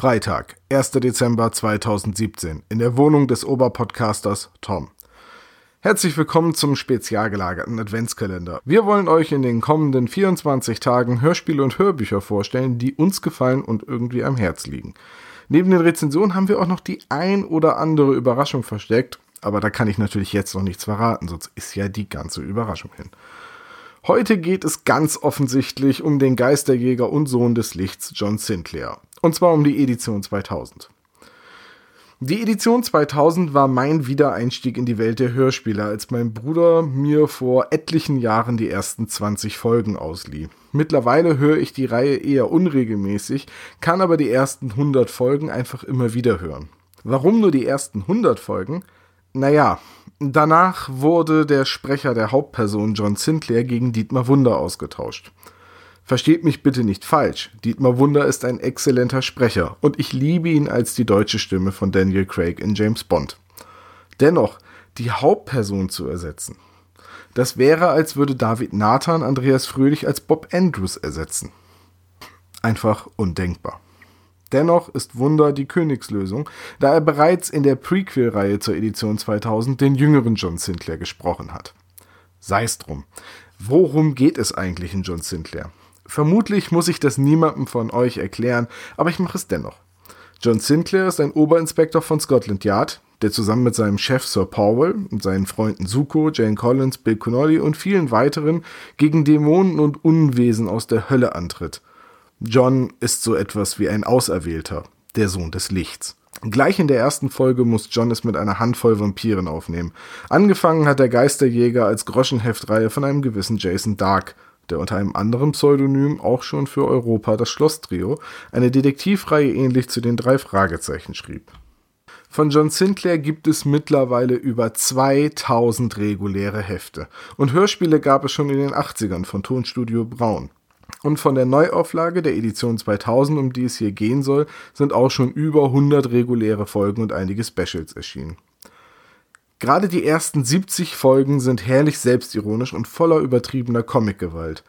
Freitag, 1. Dezember 2017, in der Wohnung des Oberpodcasters Tom. Herzlich willkommen zum spezial gelagerten Adventskalender. Wir wollen euch in den kommenden 24 Tagen Hörspiele und Hörbücher vorstellen, die uns gefallen und irgendwie am Herz liegen. Neben den Rezensionen haben wir auch noch die ein oder andere Überraschung versteckt, aber da kann ich natürlich jetzt noch nichts verraten, sonst ist ja die ganze Überraschung hin. Heute geht es ganz offensichtlich um den Geisterjäger und Sohn des Lichts John Sinclair. Und zwar um die Edition 2000. Die Edition 2000 war mein Wiedereinstieg in die Welt der Hörspiele, als mein Bruder mir vor etlichen Jahren die ersten 20 Folgen auslieh. Mittlerweile höre ich die Reihe eher unregelmäßig, kann aber die ersten 100 Folgen einfach immer wieder hören. Warum nur die ersten 100 Folgen? Naja, danach wurde der Sprecher der Hauptperson John Sinclair gegen Dietmar Wunder ausgetauscht. Versteht mich bitte nicht falsch. Dietmar Wunder ist ein exzellenter Sprecher und ich liebe ihn als die deutsche Stimme von Daniel Craig in James Bond. Dennoch, die Hauptperson zu ersetzen. Das wäre, als würde David Nathan Andreas Fröhlich als Bob Andrews ersetzen. Einfach undenkbar. Dennoch ist Wunder die Königslösung, da er bereits in der Prequel-Reihe zur Edition 2000 den jüngeren John Sinclair gesprochen hat. Sei's drum. Worum geht es eigentlich in John Sinclair? Vermutlich muss ich das niemandem von euch erklären, aber ich mache es dennoch. John Sinclair ist ein Oberinspektor von Scotland Yard, der zusammen mit seinem Chef Sir Powell und seinen Freunden Zuko, Jane Collins, Bill Connolly und vielen weiteren gegen Dämonen und Unwesen aus der Hölle antritt. John ist so etwas wie ein Auserwählter, der Sohn des Lichts. Gleich in der ersten Folge muss John es mit einer Handvoll Vampiren aufnehmen. Angefangen hat der Geisterjäger als Groschenheftreihe von einem gewissen Jason Dark, der unter einem anderen Pseudonym auch schon für Europa das Schloss-Trio, eine Detektivreihe ähnlich zu den drei Fragezeichen schrieb. Von John Sinclair gibt es mittlerweile über 2000 reguläre Hefte und Hörspiele gab es schon in den 80ern von Tonstudio Braun. Und von der Neuauflage der Edition 2000, um die es hier gehen soll, sind auch schon über 100 reguläre Folgen und einige Specials erschienen. Gerade die ersten 70 Folgen sind herrlich selbstironisch und voller übertriebener Comicgewalt.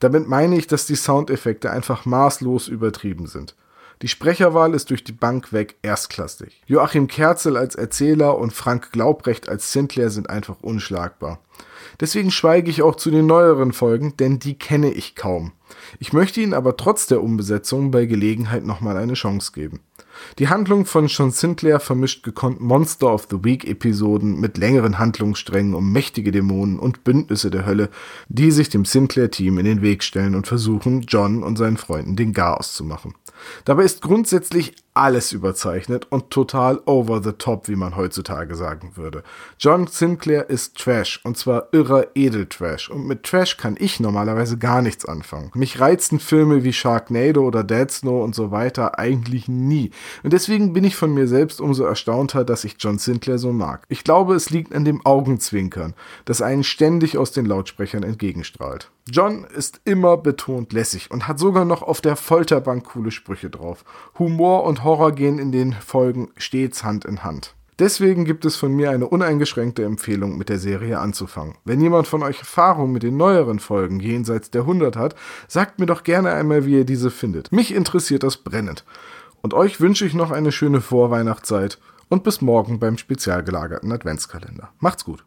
Damit meine ich, dass die Soundeffekte einfach maßlos übertrieben sind. Die Sprecherwahl ist durch die Bank weg erstklassig. Joachim Kerzel als Erzähler und Frank Glaubrecht als Sinclair sind einfach unschlagbar. Deswegen schweige ich auch zu den neueren Folgen, denn die kenne ich kaum. Ich möchte ihnen aber trotz der Umbesetzung bei Gelegenheit nochmal eine Chance geben. Die Handlung von John Sinclair vermischt gekonnt Monster of the Week Episoden mit längeren Handlungssträngen um mächtige Dämonen und Bündnisse der Hölle, die sich dem Sinclair Team in den Weg stellen und versuchen, John und seinen Freunden den Garaus zu machen. Dabei ist grundsätzlich alles überzeichnet und total over the top, wie man heutzutage sagen würde. John Sinclair ist Trash und zwar irrer Edeltrash und mit Trash kann ich normalerweise gar nichts anfangen. Mich reizen Filme wie Sharknado oder Dead Snow und so weiter eigentlich nie und deswegen bin ich von mir selbst umso erstaunter, dass ich John Sinclair so mag. Ich glaube, es liegt an dem Augenzwinkern, das einen ständig aus den Lautsprechern entgegenstrahlt. John ist immer betont lässig und hat sogar noch auf der Folterbank coole Sprüche drauf. Humor und Horror gehen in den Folgen stets Hand in Hand. Deswegen gibt es von mir eine uneingeschränkte Empfehlung, mit der Serie anzufangen. Wenn jemand von euch Erfahrung mit den neueren Folgen jenseits der 100 hat, sagt mir doch gerne einmal, wie ihr diese findet. Mich interessiert das brennend. Und euch wünsche ich noch eine schöne Vorweihnachtszeit und bis morgen beim spezial gelagerten Adventskalender. Macht's gut.